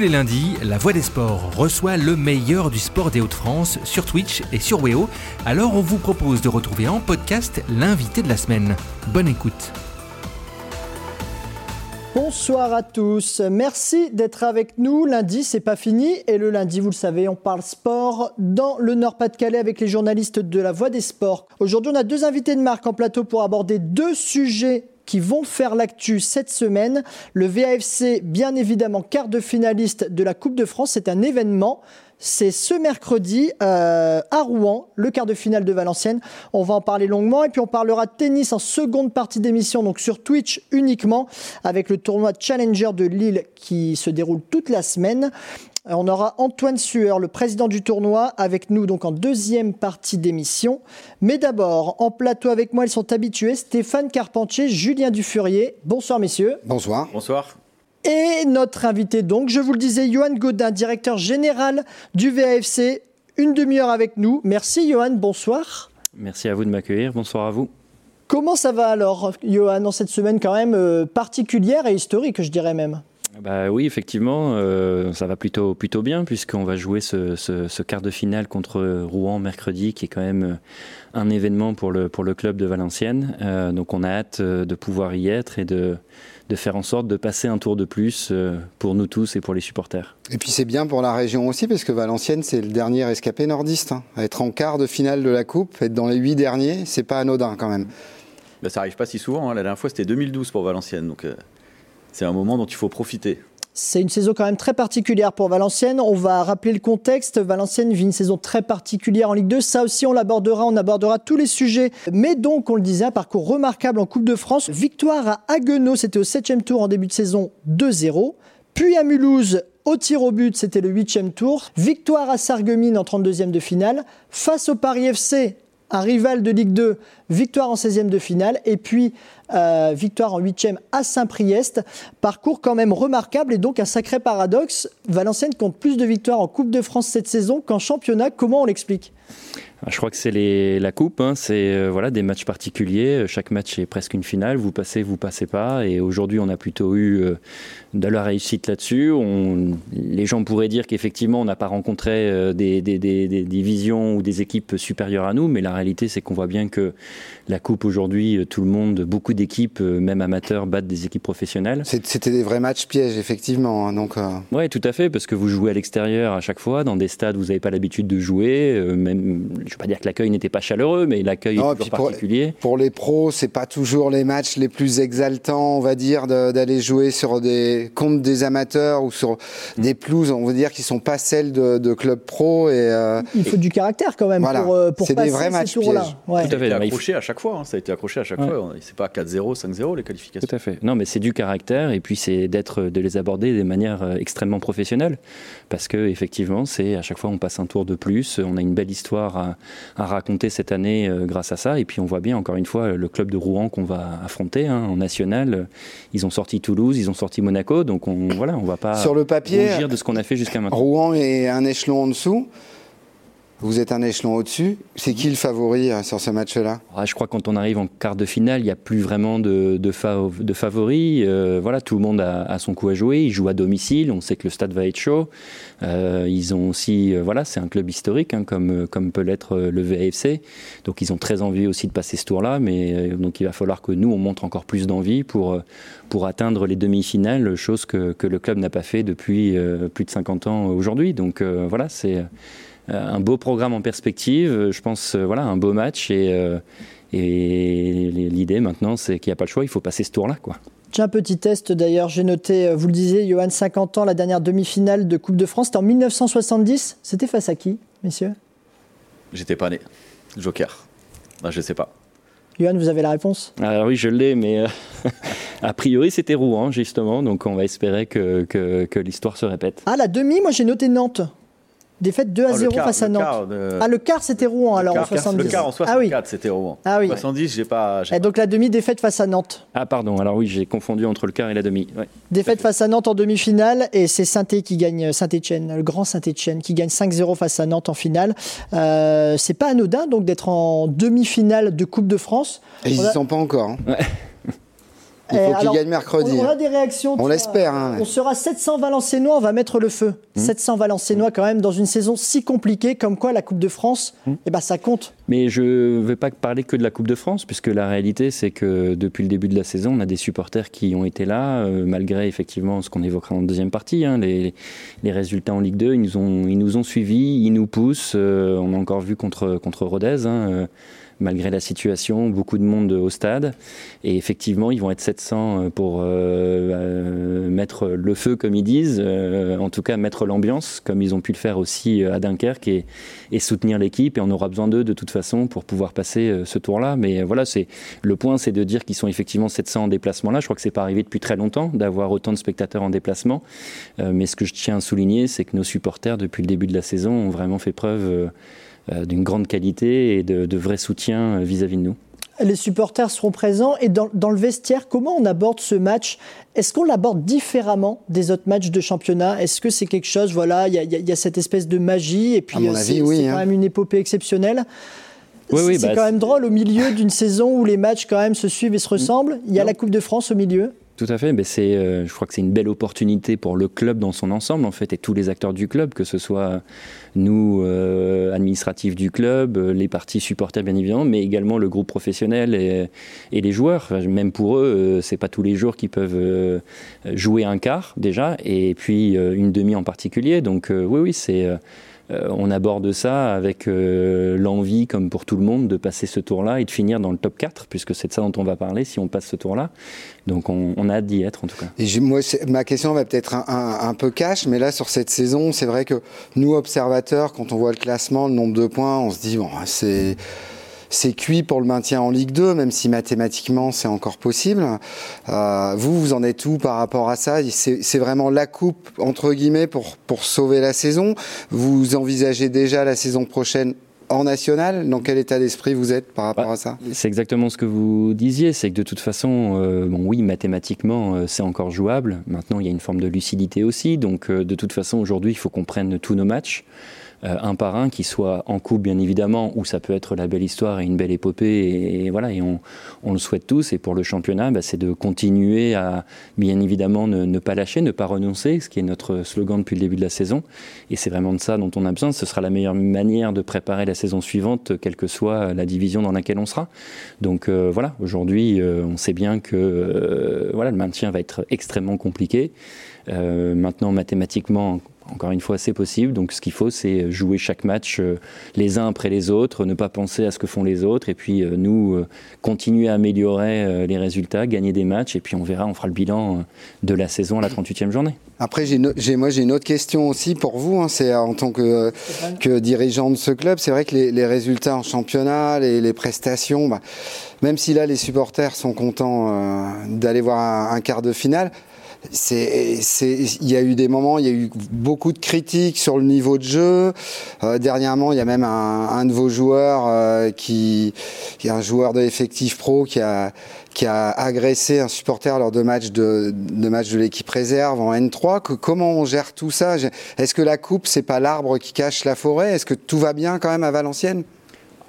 les lundis, La Voix des Sports reçoit le meilleur du sport des Hauts-de-France sur Twitch et sur Weo. Alors on vous propose de retrouver en podcast l'invité de la semaine. Bonne écoute. Bonsoir à tous. Merci d'être avec nous. Lundi, c'est pas fini. Et le lundi, vous le savez, on parle sport dans le Nord-Pas-de-Calais avec les journalistes de la Voix des Sports. Aujourd'hui, on a deux invités de marque en plateau pour aborder deux sujets qui vont faire l'actu cette semaine. Le VAFC, bien évidemment, quart de finaliste de la Coupe de France, c'est un événement. C'est ce mercredi euh, à Rouen, le quart de finale de Valenciennes. On va en parler longuement et puis on parlera de tennis en seconde partie d'émission, donc sur Twitch uniquement, avec le tournoi Challenger de Lille qui se déroule toute la semaine. Euh, on aura Antoine Sueur, le président du tournoi, avec nous donc en deuxième partie d'émission. Mais d'abord, en plateau avec moi, ils sont habitués, Stéphane Carpentier, Julien Dufurier. Bonsoir messieurs. Bonsoir. Bonsoir. Et notre invité, donc, je vous le disais, Johan Godin, directeur général du VAFC, une demi-heure avec nous. Merci Johan, bonsoir. Merci à vous de m'accueillir, bonsoir à vous. Comment ça va alors, Johan, dans cette semaine quand même euh, particulière et historique, je dirais même? Bah oui, effectivement, euh, ça va plutôt, plutôt bien puisqu'on va jouer ce, ce, quart de finale contre Rouen mercredi, qui est quand même un événement pour le, pour le club de Valenciennes. Euh, donc on a hâte de pouvoir y être et de, de faire en sorte de passer un tour de plus euh, pour nous tous et pour les supporters. Et puis c'est bien pour la région aussi, parce que Valenciennes, c'est le dernier escapé nordiste. Hein. Être en quart de finale de la Coupe, être dans les huit derniers, c'est pas anodin quand même. Ben, ça arrive pas si souvent. Hein. La dernière fois, c'était 2012 pour Valenciennes. Donc euh, c'est un moment dont il faut profiter. C'est une saison quand même très particulière pour Valenciennes. On va rappeler le contexte. Valenciennes vit une saison très particulière en Ligue 2. Ça aussi, on l'abordera. On abordera tous les sujets. Mais donc, on le disait, un parcours remarquable en Coupe de France. Victoire à Haguenau, c'était au 7 tour en début de saison 2-0. Puis à Mulhouse, au tir au but, c'était le 8 tour. Victoire à Sarreguemines en 32e de finale. Face au Paris FC, un rival de Ligue 2, victoire en 16e de finale. Et puis euh, victoire en 8e à Saint-Priest. Parcours quand même remarquable et donc un sacré paradoxe. Valenciennes compte plus de victoires en Coupe de France cette saison qu'en championnat. Comment on l'explique? Je crois que c'est la coupe, hein. c'est euh, voilà des matchs particuliers. Chaque match est presque une finale. Vous passez, vous passez pas. Et aujourd'hui, on a plutôt eu euh, de la réussite là-dessus. Les gens pourraient dire qu'effectivement, on n'a pas rencontré euh, des, des, des, des, divisions ou des équipes supérieures à nous, mais la réalité, c'est qu'on voit bien que la coupe aujourd'hui, tout le monde, beaucoup d'équipes, même amateurs, battent des équipes professionnelles. C'était des vrais matchs pièges, effectivement. Hein, donc. Ouais, tout à fait, parce que vous jouez à l'extérieur à chaque fois, dans des stades où vous n'avez pas l'habitude de jouer, même je ne veux pas dire que l'accueil n'était pas chaleureux, mais l'accueil est toujours particulier. Pour les pros, c'est pas toujours les matchs les plus exaltants, on va dire, d'aller jouer sur des comptes des amateurs ou sur des pelouses, on va dire, qui sont pas celles de, de clubs pro. Et, euh, Il faut du caractère quand même pour, euh, pour passer des vrais matchs ces là Ouais. Tout à fait. Ça a été accroché à chaque fois. Hein. Ça a été accroché à chaque fois. C'est pas 4-0, 5-0 les qualifications. Tout à fait. Non, mais c'est du caractère et puis c'est d'être, de les aborder de manière euh, extrêmement professionnelle, parce que effectivement, c'est à chaque fois on passe un tour de plus, on a une belle histoire à, à raconter cette année euh, grâce à ça. Et puis on voit bien encore une fois le club de Rouen qu'on va affronter hein, en national. Ils ont sorti Toulouse, ils ont sorti Monaco, donc on voilà, on va pas sur le papier de ce qu'on a fait jusqu'à maintenant. Rouen est un échelon en dessous. Vous êtes un échelon au-dessus. C'est qui le favori euh, sur ce match-là? Ah, Je crois que quand on arrive en quart de finale, il n'y a plus vraiment de, de. Euh, voilà, tout le monde a, son coup à jouer. Ils jouent à domicile. On sait que le stade va être chaud. Euh, ils ont aussi, voilà, c'est un club historique, hein, comme, comme peut l'être le VAFC. Donc ils ont très envie aussi de passer ce tour-là. Mais donc il va falloir que nous, on montre encore plus d'envie pour, pour atteindre les demi-finales, chose que, que le club n'a pas fait depuis plus de 50 ans aujourd'hui. Donc voilà, c'est un beau programme en perspective, euh, je pense, euh, voilà, un beau match et, et l'idée maintenant, c'est qu'il n'y a pas le choix, il faut passer ce tour-là, quoi. Tiens, petit test d'ailleurs, j'ai noté, vous le disiez, Johan, 50 ans, la dernière demi-finale de Coupe de France, c'était en 1970. C'était face à qui, messieurs? J'étais pas né. Joker. Ben, je sais pas. Johan, vous avez la réponse? Alors oui, je l'ai, mais a priori c'était Rouen, justement, donc on va espérer que, que, que l'histoire se répète. Ah, la demi, moi j'ai noté Nantes. Défaite 2 à 0 face à Nantes. Ah, le quart, c'était Rouen alors en 70. Le quart en 64, ah, oui. c'était Rouen. Ah oui. 70, j'ai pas. Et donc la demi-défaite face à Nantes. Ah, pardon, alors oui, j'ai confondu entre le quart et la demi. Défaite face à Nantes en demi-finale et c'est saint qui gagne, Saint-Etienne, le grand Saint-Etienne, qui gagne 5-0 face à Nantes en finale. Euh, c'est pas anodin donc d'être en demi-finale de Coupe de France. Et ils n'y sont pas encore. Hein. Il faut qu'il gagne mercredi. On, a des réactions. On l'espère. Hein. On sera 700 Valenciennois, on va mettre le feu. 700 mmh. Valenciennois quand même dans une saison si compliquée comme quoi la Coupe de France, mmh. eh ben, ça compte. Mais je ne vais pas parler que de la Coupe de France, puisque la réalité c'est que depuis le début de la saison, on a des supporters qui ont été là, euh, malgré effectivement ce qu'on évoquera en deuxième partie, hein, les, les, résultats en Ligue 2, ils nous ont, ils nous ont suivis, ils nous poussent. Euh, on a encore vu contre, contre Rodez. Hein, euh, malgré la situation, beaucoup de monde au stade. Et effectivement, ils vont être 700 euh, pour euh, euh, mettre le feu, comme ils disent, en tout cas mettre l'ambiance, comme ils ont pu le faire aussi à Dunkerque, et, soutenir l'équipe. Et on aura besoin d'eux de toute façon pour pouvoir passer ce tour-là. Mais voilà, c'est le point, c'est de dire qu'ils sont effectivement 700 en déplacement là. Je crois que c'est pas arrivé depuis très longtemps d'avoir autant de spectateurs en déplacement. mais ce que je tiens à souligner, c'est que nos supporters, depuis le début de la saison, ont vraiment fait preuve d'une grande qualité et de, vrai soutien euh, vis-à-vis de nous. Les supporters seront présents et dans, le vestiaire, comment on aborde ce match? Est-ce qu'on l'aborde différemment des autres matchs de championnat? Est-ce que c'est quelque chose, voilà, il y, a cette espèce de magie et puis euh, c'est quand hein. même une épopée exceptionnelle? Oui, c'est bah, quand même drôle au milieu d'une saison où les matchs quand même se suivent et se ressemblent. Il y a la Coupe de France au milieu. Tout à fait, mais c'est, euh, je crois que c'est une belle opportunité pour le club dans son ensemble en fait et tous les acteurs du club, que ce soit nous euh, administratifs du club, euh, les parties supporters bien évidemment, mais également le groupe professionnel et, les joueurs. Même pour eux, c'est pas tous les jours qu'ils peuvent jouer un quart déjà et puis une demi en particulier. Donc oui, oui, c'est euh, on aborde ça avec euh, l'envie, comme pour tout le monde, de passer ce tour-là et de finir dans le top 4, puisque c'est de ça dont on va parler si on passe ce tour-là. Donc on, a hâte d'y être en tout cas. Moi, ma question va peut-être un, peu cash, mais là sur cette saison, c'est vrai que nous observateurs, quand on voit le classement, le nombre de points, on se dit bon, c'est cuit pour le maintien en Ligue 2, même si mathématiquement c'est encore possible. Euh, vous, vous en êtes où par rapport à ça? C'est vraiment la coupe, entre guillemets, pour, pour sauver la saison? Vous envisagez déjà la saison prochaine en national Dans quel état d'esprit vous êtes par rapport bah, à ça? C'est exactement ce que vous disiez, c'est que de toute façon, euh, bon oui, mathématiquement, euh, c'est encore jouable. Maintenant, il y a une forme de lucidité aussi. Donc, de toute façon, aujourd'hui, il faut qu'on prenne tous nos matchs. Euh, un par un, qui soit en coupe bien évidemment, où ça peut être la belle histoire et une belle épopée, et, voilà, et on, le souhaite tous. Et pour le championnat, bah, c'est de continuer à bien évidemment ne, pas lâcher, ne pas renoncer, ce qui est notre slogan depuis le début de la saison. Et c'est vraiment de ça dont on a besoin. Ce sera la meilleure manière de préparer la saison suivante, quelle que soit la division dans laquelle on sera. Donc euh, voilà, aujourd'hui, euh, on sait bien que voilà, le maintien va être extrêmement compliqué. maintenant, mathématiquement, encore une fois, c'est possible. Donc, ce qu'il faut, c'est jouer chaque match euh, les uns après les autres, ne pas penser à ce que font les autres, et puis euh, nous euh, continuer à améliorer les résultats, gagner des matchs, et puis on verra, on fera le bilan de la saison à la 38e journée. Après, j'ai, moi, j'ai une autre question aussi pour vous. Hein. c'est en tant que, que dirigeant de ce club, c'est vrai que les, résultats en championnat, les, les prestations, bah, même si là les supporters sont contents d'aller voir un quart de finale, c'est, il y a eu des moments, il y a eu beaucoup de critiques sur le niveau de jeu. Euh, dernièrement, il y a même un, un de vos joueurs euh, qui, est un joueur de l'effectif pro qui a qui a agressé un supporter lors de matchs de, de matchs de l'équipe réserve en N3. Que, comment on gère tout ça? Est-ce que la coupe, c'est pas l'arbre qui cache la forêt? Est-ce que tout va bien quand même à Valenciennes?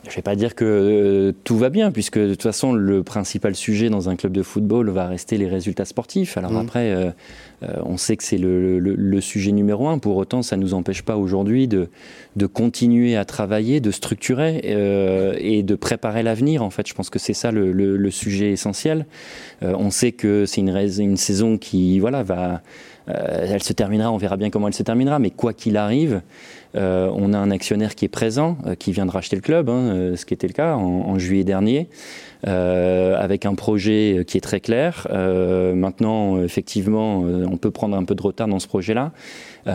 Je ne vais pas dire que euh, tout va bien, puisque de toute façon, le principal sujet dans un club de football va rester les résultats sportifs. Alors mmh. après, euh, euh, on sait que c'est le, sujet numéro un. Pour autant, ça ne nous empêche pas aujourd'hui de, de, continuer à travailler, de structurer et de préparer l'avenir. En fait, je pense que c'est ça le, sujet essentiel. on sait que c'est une, une, saison qui voilà, va euh, elle se terminera, on verra bien comment elle se terminera, mais quoi qu'il arrive, on a un actionnaire qui est présent, euh, qui vient de racheter le club, hein, ce qui était le cas en juillet dernier. Euh, avec un projet qui est très clair. Euh, maintenant, effectivement, euh, on peut prendre un peu de retard dans ce projet-là,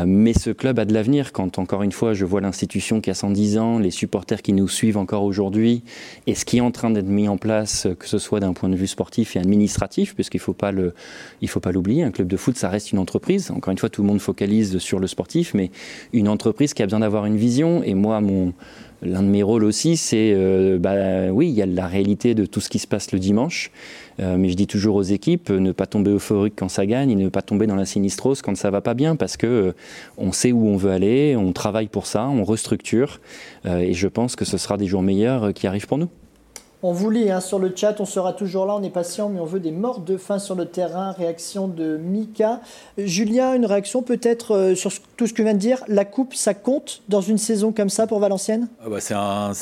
mais ce club a de l'avenir. Quand, encore une fois, je vois l'institution qui a 110 ans, les supporters qui nous suivent encore aujourd'hui, et ce qui est en train d'être mis en place, que ce soit d'un point de vue sportif et administratif, puisqu'il ne faut pas l'oublier, un club de foot, ça reste une entreprise. Encore une fois, tout le monde focalise sur le sportif, mais une entreprise qui a besoin d'avoir une vision. Et moi, L'un de mes rôles aussi, c'est, euh, bah, oui, il y a la réalité de tout ce qui se passe le dimanche, euh, mais je dis toujours aux équipes, ne pas tomber euphorique quand ça gagne et ne pas tomber dans la sinistrose quand ça va pas bien, parce que euh, on sait où on veut aller, on travaille pour ça, on restructure, et je pense que ce sera des jours meilleurs qui arrivent pour nous. On vous lit hein, sur le chat, on sera toujours là, on est patient, mais on veut des morts de faim sur le terrain. Réaction de Mika. Julien, une réaction peut-être euh, sur tout ce que vient de dire? La coupe, ça compte dans une saison comme ça pour Valenciennes? Ah bah, C'est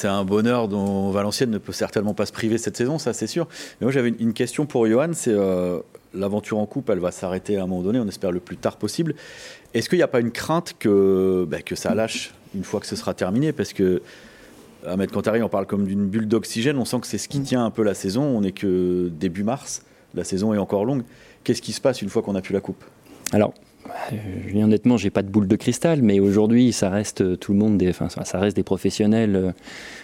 un, bonheur dont Valenciennes ne peut certainement pas se priver cette saison, ça c'est sûr. Mais moi j'avais une question pour Johan, c'est euh, l'aventure en coupe, elle va s'arrêter à un moment donné, on espère le plus tard possible. Est-ce qu'il n'y a pas une crainte que, bah, que ça lâche une fois que ce sera terminé? Parce que Ahmed Kantari on parle comme d'une bulle d'oxygène. On sent que c'est ce qui mm. tient un peu la saison. On n'est que début mars. La saison est encore longue. Qu'est-ce qui se passe une fois qu'on a pu la coupe? Alors, euh, honnêtement, j'ai pas de boule de cristal, mais aujourd'hui, ça reste euh, tout le monde, des, enfin, ça reste des professionnels euh,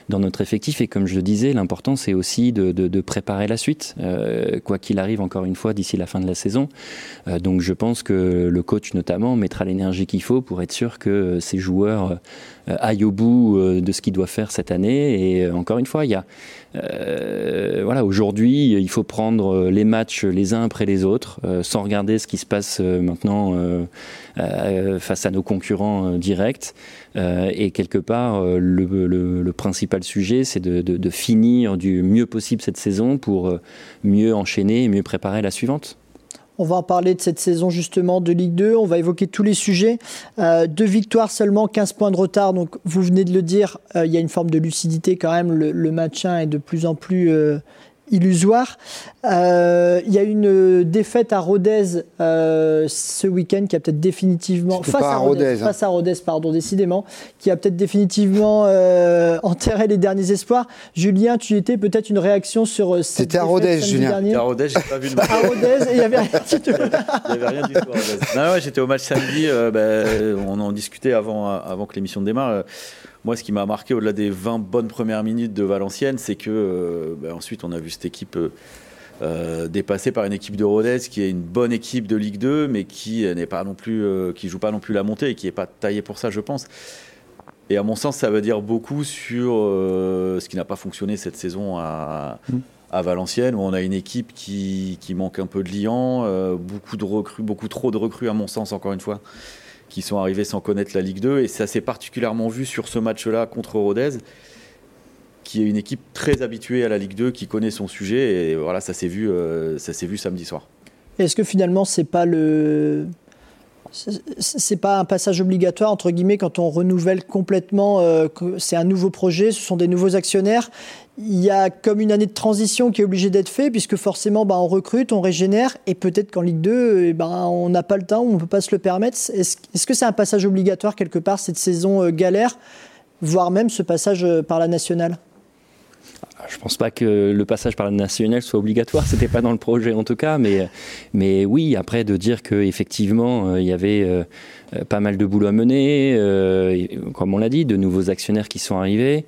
dans notre effectif. Et comme je le disais, l'important, c'est aussi de, préparer la suite, quoi qu'il arrive, encore une fois, d'ici la fin de la saison. donc, je pense que le coach, notamment, mettra l'énergie qu'il faut pour être sûr que ces joueurs aillent au bout de ce qu'ils doivent faire cette année. Et encore une fois, il y a euh, voilà, aujourd'hui, il faut prendre euh, les matchs les uns après les autres, euh, sans regarder ce qui se passe maintenant face à nos concurrents directs. et quelque part, le, principal sujet, c'est de, de, finir du mieux possible cette saison pour mieux enchaîner et mieux préparer la suivante. On va en parler de cette saison justement de Ligue 2. On va évoquer tous les sujets. Euh, deux victoires seulement, 15 points de retard. Donc vous venez de le dire, euh, il y a une forme de lucidité quand même. Le, le 1 est de plus en plus euh, illusoire. Euh, il y a une défaite à Rodez euh, ce week-end qui a peut-être définitivement face à, Rodez, hein. face à Rodez, pardon, décidément, qui a peut-être définitivement euh, enterré les derniers espoirs. Julien, tu étais peut-être une réaction sur cette C'était à Rodez, Julien. C'était à Rodez, j'ai pas vu le match. à Rodez, il n'y avait rien du tout. il n'y avait rien du tout à Rodez. Non, ouais, j'étais au match samedi. Ben, on en discutait avant, avant que l'émission démarre moi, ce qui m'a marqué au-delà des 20 bonnes premières minutes de Valenciennes, c'est que euh, bah, ensuite on a vu cette équipe euh, euh, dépassée par une équipe de Rodez qui est une bonne équipe de Ligue 2, mais qui n'est pas non plus, qui joue pas non plus la montée et qui n'est pas taillée pour ça, je pense. Et à mon sens, ça veut dire beaucoup sur ce qui n'a pas fonctionné cette saison à, mm. à, Valenciennes, où on a une équipe qui, qui manque un peu de liant, beaucoup de recrues, beaucoup trop de recrues à mon sens, encore une fois qui sont arrivés sans connaître la Ligue 2. Et ça s'est particulièrement vu sur ce match-là contre Rodez, qui est une équipe très habituée à la Ligue 2, qui connaît son sujet. Et voilà, ça s'est vu, euh, vu samedi soir. Est-ce que finalement, c'est pas le c'est pas un passage obligatoire entre guillemets quand on renouvelle complètement. Euh, c'est un nouveau projet, ce sont des nouveaux actionnaire il y a comme une année de transition qui est obligée d'être faite, puisque forcément, bah, on recrute, on régénère, et peut-être qu'en Ligue 2, eh ben, on n'a pas le temps, on ne peut pas se le permettre. Est-ce que c'est un passage obligatoire quelque part, cette saison euh, galère, voire même ce passage euh, par la nationale? Je pense pas que le passage par la nationale soit obligatoire, c'était pas dans le projet en tout cas, mais, mais oui, après de dire qu'effectivement euh, il y avait euh, euh, pas mal de boulot à mener, comme on l'a dit, de nouveaux actionnaires qui sont arrivés,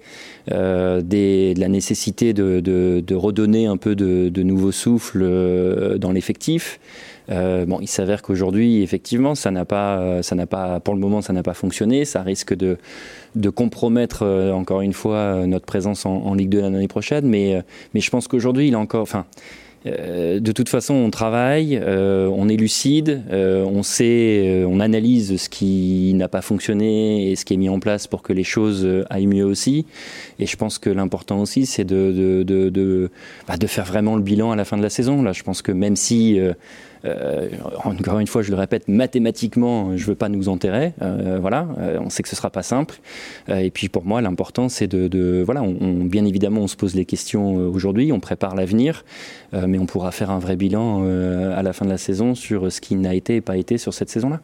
de la nécessité de, redonner un peu de, de nouveaux souffles dans l'effectif. Bon, il s'avère qu'aujourd'hui, effectivement, ça n'a pas, ça n'a pas, pour le moment, ça n'a pas fonctionné. Ça risque de, compromettre encore une fois notre présence en, Ligue 2 l'année prochaine. Mais, euh, mais je pense qu'aujourd'hui, il a encore, enfin. de toute façon, on travaille, on est lucide, on sait, on analyse ce qui n'a pas fonctionné et ce qui est mis en place pour que les choses aillent mieux aussi. Et je pense que l'important aussi, c'est de, bah, de, faire vraiment le bilan à la fin de la saison. Là, je pense que même si euh, encore une fois, je le répète, mathématiquement, je ne veux pas nous enterrer. Euh, voilà, euh, on sait que ce ne sera pas simple. et puis pour moi, l'important, c'est de, voilà, bien évidemment, on se pose les questions aujourd'hui, on prépare l'avenir, mais on pourra faire un vrai bilan à la fin de la saison sur ce qui n'a été et pas été sur cette saison-là.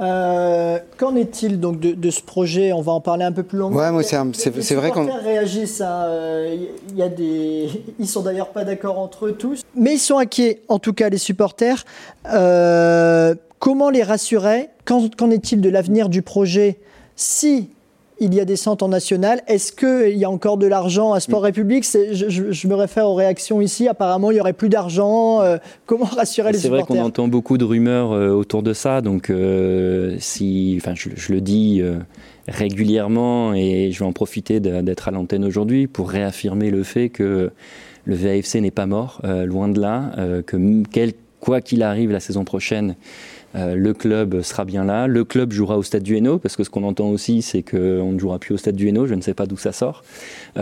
Euh, qu'en est-il donc de, ce projet? On va en parler un peu plus longuement. Ouais, moi c'est vrai qu'on réagissent. Hein, euh, il y a des, ils sont d'ailleurs pas d'accord entre eux tous, mais ils sont inquiets. En tout cas, les supporters. Euh, comment les rassurer? Qu'en est-il de l'avenir du projet? Si il y a des centres en national. Est-ce qu'il y a encore de l'argent à Sport mm. République? Je, me réfère aux réactions ici. Apparemment, il n'y aurait plus d'argent. Euh, comment rassurer les supporters C'est vrai qu'on entend beaucoup de rumeurs euh, autour de ça. Donc, euh, si, enfin, je, le dis régulièrement et je vais en profiter d'être à l'antenne aujourd'hui pour réaffirmer le fait que le VAFC n'est pas mort, loin de là, que quel, quoi qu'il arrive la saison prochaine, le club sera bien là. Le club jouera au stade du Hainaut, parce que ce qu'on entend aussi, c'est qu'on ne jouera plus au stade du Hainaut. Je ne sais pas d'où ça sort.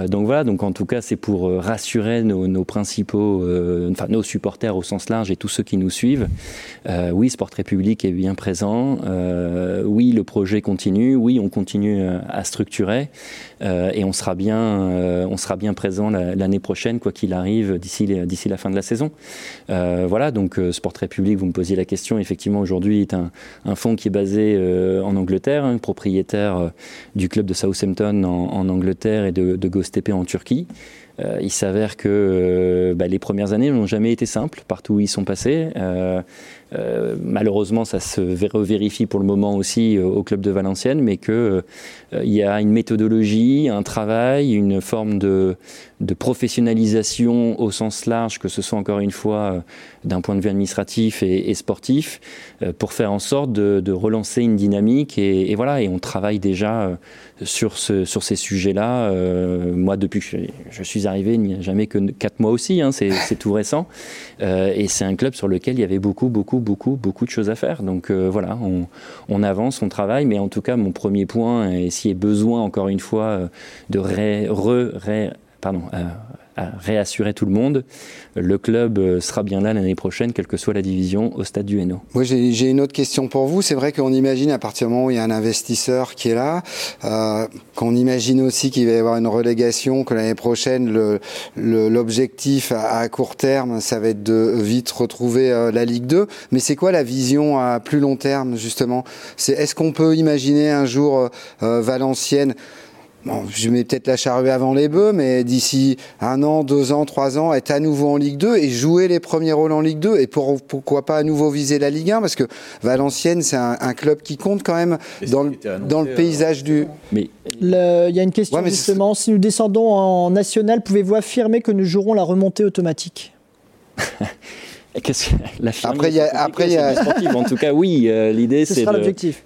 donc voilà, donc en tout cas, c'est pour rassurer nos, principaux, enfin nos supporters au sens large et tous ceux qui nous suivent. oui, Sport République est bien présent. oui, le projet continue. Oui, on continue à structurer. et on sera bien, on sera bien présent l'année prochaine, quoi qu'il arrive, d'ici la fin de la saison. Euh, voilà, donc euh, Sport République, vous me posiez la question, effectivement aujourd'hui est un, fonds qui est basé euh, en Angleterre, hein, propriétaire du club de Southampton en, Angleterre et de, de Göztepe en Turquie. il s'avère que bah, les premières années n'ont jamais été simples partout où ils sont passés. Euh, malheureusement, ça se vérifie pour le moment aussi euh, au club de Valenciennes, mais qu'il euh, y a une méthodologie, un travail, une forme de, professionnalisation au sens large, que ce soit encore une fois d'un point de vue administratif et, sportif, pour faire en sorte de, relancer une dynamique. Et, voilà, et on travaille déjà sur, ce, sur ces sujets-là. moi, depuis que je, suis arrivé, il n'y a jamais que quatre mois aussi, hein, c'est tout récent. et c'est un club sur lequel il y avait beaucoup, beaucoup, beaucoup, beaucoup de choses à faire. Donc euh, voilà, on, avance, on travaille, mais en tout cas, mon premier point, et s'il y a besoin, encore une fois, euh, de ré, re, pardon, euh, à réassurer tout le monde. Le club euh, sera bien là l'année prochaine, quelle que soit la division, au stade du Hainaut. Moi, j'ai une autre question pour vous. C'est vrai qu'on imagine à partir du moment où il y a un investisseur qui est là, euh, qu'on imagine aussi qu'il va y avoir une relégation, que l'année prochaine, l'objectif le, à, court terme, ça va être de vite retrouver euh, la Ligue 2. Mais c'est quoi la vision à plus long terme, justement? Est-ce qu'on peut imaginer un jour euh, Valenciennes je mets peut-être la charrue avant les bœufs, mais d'ici un an, deux ans, trois ans, être à nouveau en Ligue 2 et jouer les premiers rôles en Ligue 2 et pourquoi pas à nouveau viser la Ligue 1 parce que Valenciennes, c'est un, club qui compte quand même dans le, dans le, paysage du. Mais il y a une question justement. Si nous descendons en national, pouvez-vous affirmer que nous jouerons la remontée automatique? après, il y a, après, y a... En tout cas, oui, euh, l'idée, c'est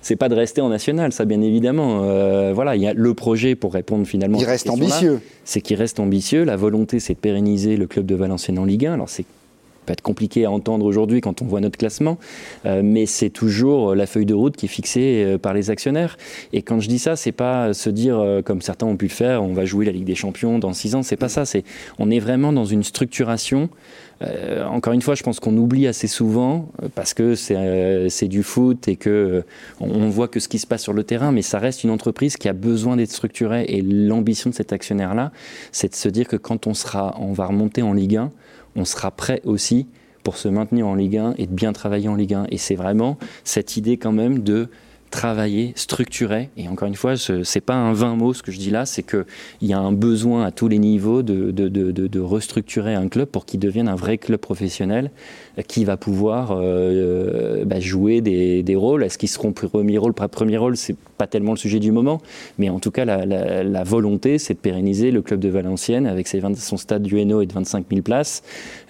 c'est pas de rester en national, ça, bien évidemment. Euh, voilà, il y a le projet pour répondre finalement. Il reste ambitieux. C'est qu'il reste ambitieux. La volonté, c'est de pérenniser le club de Valenciennes en Ligue 1. Alors, c'est peut être compliqué à entendre aujourd'hui quand on voit notre classement, euh, mais c'est toujours la feuille de route qui est fixée par les actionnaires. Et quand je dis ça, c'est pas se dire comme certains ont pu le faire, on va jouer la Ligue des Champions dans six ans. C'est pas ça. C'est on est vraiment dans une structuration euh, encore une fois, je pense qu'on oublie assez souvent euh, parce que euh, c'est du foot et que on voit que ce qui se passe sur le terrain, mais ça reste une entreprise qui a besoin d'être structurée. Et l'ambition de cet actionnaire-là, c'est de se dire que quand on sera, on va remonter en Ligue 1, on sera prêt aussi pour se maintenir en Ligue 1 et de bien travailler en Ligue 1. Et c'est vraiment cette idée quand même de travailler, structurer. Et encore une fois, ce n'est pas un vain mot ce que je dis là, c'est qu'il y a un besoin à tous les niveaux de, de, de, restructurer un club pour qu'il devienne un vrai club professionnel qui va pouvoir euh, euh, bah, jouer des, des rôles. Est-ce qu'ils seront premier rôle, pas premier rôle C'est pas tellement le sujet du moment, mais en tout cas, la, volonté, c'est de pérenniser le club de Valenciennes avec ses 20, son stade du Hainaut et de 25 000 places.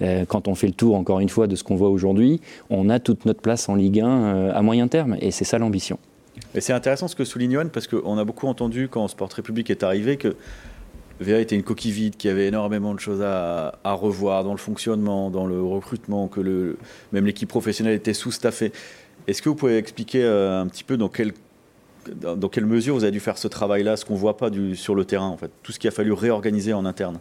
Euh, quand on fait le tour, encore une fois, de ce qu'on voit aujourd'hui, on a toute notre place en Ligue 1 à moyen terme, et c'est ça l'ambition. Et c'est intéressant ce que souligne Yoann, parce qu'on a beaucoup entendu quand Sport République est arrivé que VA était une coquille vide, qu'il y avait énormément de choses à, revoir dans le fonctionnement, dans le recrutement, que même l'équipe professionnelle était sous-staffée. Est-ce que vous pouvez expliquer euh, un petit peu dans quelle, mesure vous avez dû faire ce travail-là, ce qu'on ne voit pas sur le terrain, en fait, tout ce qu'il a fallu réorganiser en interne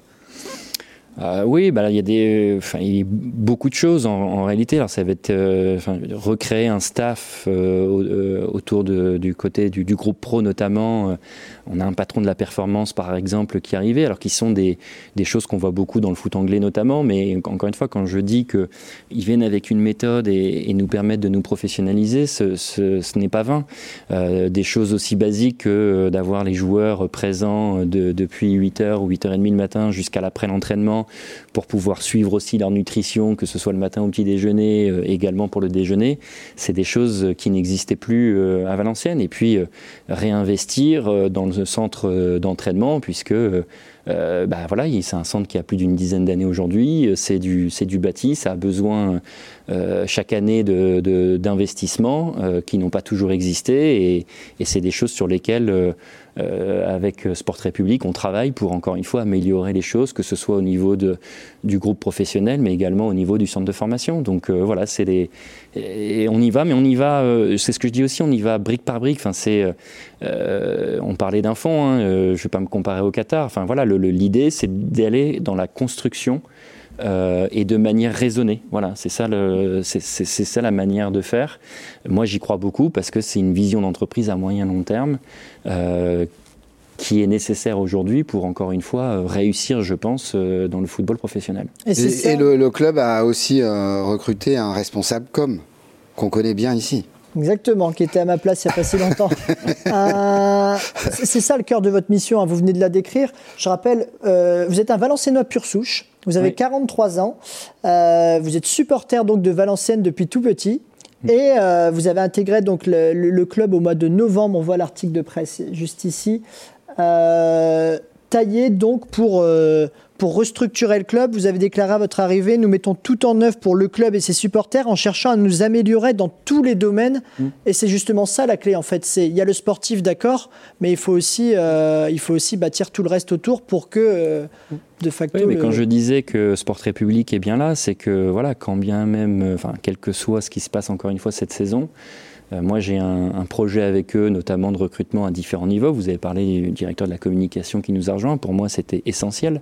euh, oui, bah, il y a des, enfin, il y a beaucoup de choses en, réalité. Alors ça va être euh, recréer un staff euh, autour de, du côté du, du, groupe pro notamment. on a un patron de la performance par exemple qui arrivé, alors qui sont des, des choses qu'on voit beaucoup dans le foot anglais notamment. Mais encore une fois, quand je dis que ils viennent avec une méthode et, et nous permettent de nous professionnaliser, ce, ce, ce n'est pas vain. des choses aussi basiques que d'avoir les joueurs présents de, depuis 8h ou 8h30 le matin jusqu'à l'après l'entraînement pour pouvoir suivre aussi leur nutrition, que ce soit le matin au petit déjeuner, euh, également pour le déjeuner. C'est des choses qui n'existaient plus euh, à Valenciennes. Et puis euh, réinvestir dans le centre d'entraînement, puisque bah voilà, c'est un centre qui a plus d'une dizaine d'années aujourd'hui. C'est du, c'est du bâti, ça a besoin chaque année de, d'investissements qui n'ont pas toujours existé, et, c'est des choses sur lesquelles euh, avec Sport République, on travaille pour encore une fois améliorer les choses, que ce soit au niveau de, du groupe professionnel, mais également au niveau du centre de formation. Donc euh, voilà, c'est des, et on y va, mais on y va. Euh, c'est ce que je dis aussi, on y va brique par brique. Enfin, c'est, on parlait d'un fond. Hein, je ne vais pas me comparer au Qatar. Enfin voilà, l'idée, c'est d'aller dans la construction euh, et de manière raisonnée. Voilà, c'est ça, c'est, ça la manière de faire. Moi, j'y crois beaucoup parce que c'est une vision d'entreprise à moyen long terme euh, qui est nécessaire aujourd'hui pour, encore une fois, euh, réussir, je pense, dans le football professionnel. Et, le, club a aussi recruté un responsable com qu'on connaît bien ici. Exactement, qui était à ma place il n'y a pas si longtemps. c'est ça le cœur de votre mission, hein, vous venez de la décrire. Je rappelle, vous êtes un Valenciennois pur souche, vous avez 43 ans. Euh, vous êtes supporter donc de Valenciennes depuis tout petit. Mm. Et euh, vous avez intégré donc le, club au mois de novembre. On voit l'article de presse juste ici. Euh, taillé donc pour pour restructurer le club, vous avez déclaré à votre arrivée, nous mettons tout en œuvre pour le club et ses supporters en cherchant à nous améliorer dans tous les domaines. Mm. Et c'est justement ça la clé en fait. C'est il y a le sportif d'accord, mais il faut aussi euh, il faut aussi bâtir tout le reste autour pour que euh, de facto. Oui, mais quand je disais que Sport République est bien là, c'est que voilà, quand bien même, enfin, quel que soit ce qui se passe encore une fois cette saison. Euh, moi, j'ai un, projet avec eux, notamment de recrutement à différents niveaux. Vous avez parlé du directeur de la communication qui nous a rejoint. Pour moi, c'était essentiel,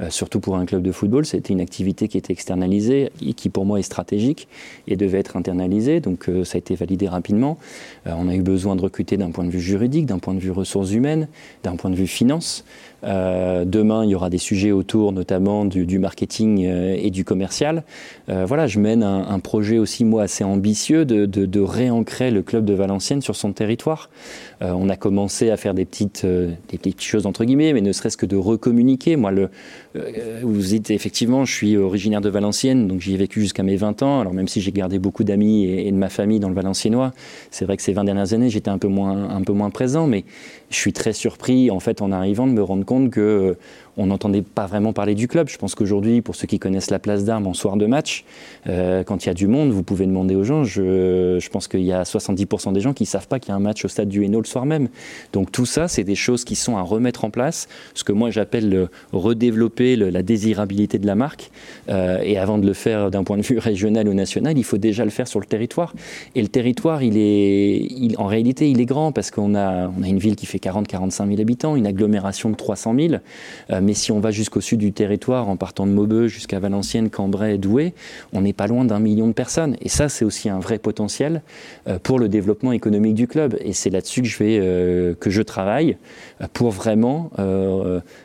euh, surtout pour un club de football. C'était une activité qui était externalisée et qui, pour moi, est stratégique et devait être internalisée. Donc, euh, ça a été validé rapidement. on a eu besoin de recruter d'un point de vue juridique, d'un point de vue ressources humaines, d'un point de vue finance. Euh, demain, il y aura des sujets autour notamment du, marketing euh, et du commercial. Euh, voilà, je mène un, projet aussi, moi, assez ambitieux de, de, réancrer le club de Valenciennes sur son territoire. on a commencé à faire des petites, des petites choses, entre guillemets, mais ne serait-ce que de recommuniquer. Moi, le, vous dites, effectivement, je suis originaire de Valenciennes, donc j'y ai vécu jusqu'à mes 20 ans. Alors, même si j'ai gardé beaucoup d'amis et, de ma famille dans le Valenciennois, c'est vrai que ces 20 dernières années, j'étais un peu moins, un peu moins présent, mais je suis très surpris, en fait, en arrivant, de me rendre compte que euh, on n'entendait pas vraiment parler du club. Je pense qu'aujourd'hui, pour ceux qui connaissent la place d'armes en soir de match, euh, quand il y a du monde, vous pouvez demander aux gens. Je, pense qu'il y a 70% des gens qui ne savent pas qu'il y a un match au stade du Hainaut le soir même. Donc tout ça, c'est des choses qui sont à remettre en place. Ce que moi j'appelle redévelopper la désirabilité de la marque. Euh, et avant de le faire d'un point de vue régional ou national, il faut déjà le faire sur le territoire. Et le territoire, il est, en réalité, il est grand parce qu'on a, on a une ville qui fait 40-45 000 habitants, une agglomération de 300 000. Mais si on va jusqu'au sud du territoire, en partant de Maubeuge jusqu'à Valenciennes, Cambrai, Douai, on n'est pas loin d'un million de personnes. Et ça, c'est aussi un vrai potentiel euh, pour le développement économique du club. Et c'est là-dessus que je vais, euh, que je travaille euh, pour vraiment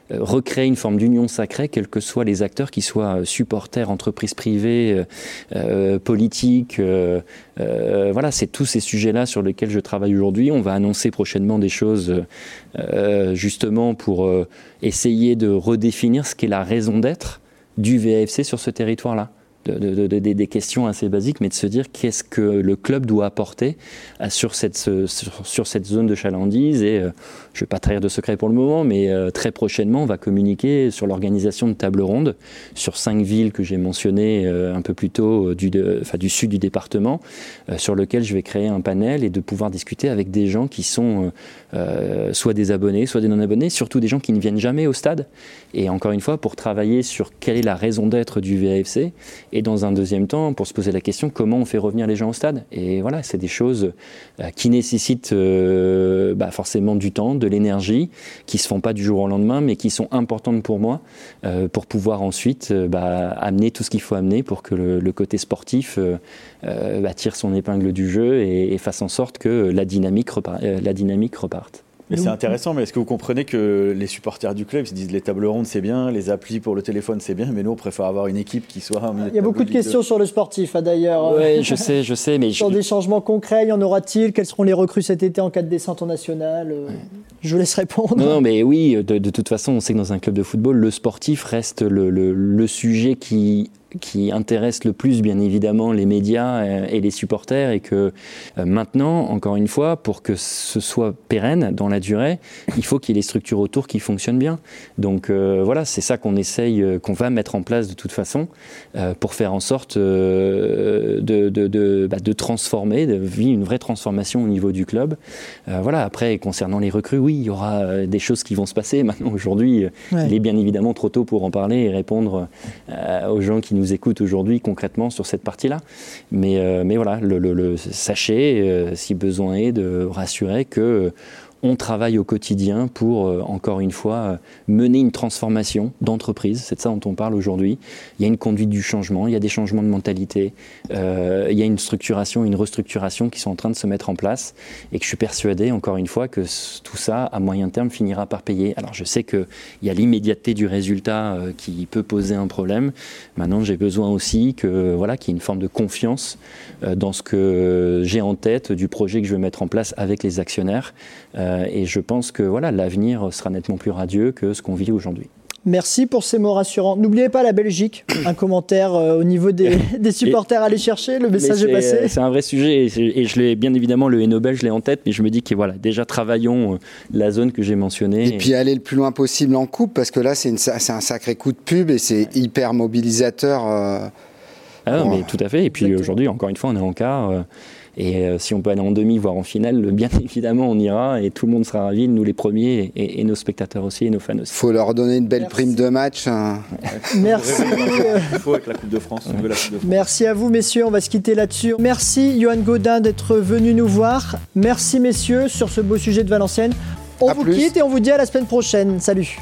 recréer une forme d'union sacrée, quels que soient les acteurs, qui soient supporters, entreprises privées, politiques. Voilà, c'est tous ces sujets-là sur lesquels je travaille aujourd'hui. On va annoncer prochainement des choses justement pour essayer de redéfinir ce qu'est la raison d'être du VAFC sur ce territoire-là de, des questions assez basiques, mais de se dire qu'est-ce que le club doit apporter euh, sur cette, zone de chalandise. Et euh, je ne vais pas trahir de secret pour le moment, mais euh, très prochainement, on va communiquer sur l'organisation de tables rondes sur cinq villes que j'ai mentionnées un peu plus tôt du sud du département, sur lequel je vais créer un panel et de pouvoir discuter avec des gens qui sont soit des abonnés, soit des non-abonnés, surtout des gens qui ne viennent jamais au stade. Et encore une fois, pour travailler sur quelle est la raison d'être du VAFC et dans un deuxième temps, pour se poser la question comment on fait revenir les gens au stade? Et voilà, c'est des choses euh, qui nécessitent euh, bah, forcément du temps, de l'énergie, qui se font pas du jour au lendemain, mais qui sont importantes pour moi euh, pour pouvoir ensuite bah, amener tout ce qu'il faut amener pour que le, côté sportif bah, tire son épingle du jeu et, fasse en sorte que la dynamique, la dynamique reparte c'est intéressant, mais est-ce que vous comprenez que les supporters du club se disent les tables rondes c'est bien, les applis pour le téléphone c'est bien, mais nous on préfère avoir une équipe qui soit. Il y a beaucoup de questions sur le sportif hein, d'ailleurs. Oui, je sais, je sais, mais sur des changements concrets, y en aura-t-il? Quels seront les recrues cet été en cas de descente en national? Euh, Je vous laisse répondre. Non, mais oui, de, toute façon, on sait que dans un club de football, le sportif reste le, le sujet qui qui intéresse le plus, bien évidemment, les médias et les supporters, et que maintenant, encore une fois, pour que ce soit pérenne dans la durée, il faut qu'il y ait les structures autour qui fonctionnent bien. Donc voilà, c'est ça qu'on essaye, qu'on va mettre en place de toute façon pour faire en sorte de, de, de, bah, de transformer, de vivre une vraie transformation au niveau du club. voilà, après, concernant les recrues, oui, il y aura des choses qui vont se passer. Maintenant, aujourd'hui, il est bien évidemment trop tôt pour en parler et répondre euh, aux gens qui nous écoutent aujourd'hui concrètement sur cette partie-là. Mais, euh, mais voilà, le, sachez, euh, si besoin est, de rassurer que on travaille au quotidien pour, euh, encore une fois, euh, mener une transformation d'entreprise. C'est de ça dont on parle aujourd'hui. Il y a une conduite du changement, il y a des changements de mentalité, euh, il y a une structuration, une restructuration qui sont en train de se mettre en place et que je suis persuadé, encore une fois, que tout ça, à moyen terme, finira par payer. Alors je sais qu'il y a l'immédiateté du résultat qui peut poser un problème. Maintenant, j'ai besoin aussi que voilà, qu'il y ait une forme de confiance dans ce que j'ai en tête du projet que je veux mettre en place avec les actionnaires. Et je pense que voilà, l'avenir sera nettement plus radieux que ce qu'on vit aujourd'hui. Merci pour ces mots rassurants. N'oubliez pas la Belgique. Un commentaire euh, au niveau des, supporters à aller chercher. Le message est passé. Euh, c'est un vrai sujet et, je l'ai bien évidemment le Nobel, je l'ai en tête, mais je me dis que voilà, déjà travaillons la zone que j'ai mentionnée. Et, puis aller le plus loin possible en coupe parce que là c'est un sacré coup de pub et c'est hyper mobilisateur. ah mais tout à fait. Et puis aujourd'hui, encore une fois, on est en quart. Et euh, si on peut aller en demi, voire en finale, bien évidemment, on ira et tout le monde sera ravi, nous les premiers et, nos spectateurs aussi et nos fans aussi. Il faut leur donner une belle prime de match. Hein. Merci. Il faut avec la Coupe de France. Merci à vous, messieurs. On va se quitter là-dessus. Merci, Johan Godin, d'être venu nous voir. Merci, messieurs, sur ce beau sujet de Valenciennes. On vous quitte et on vous dit à la semaine prochaine. Salut.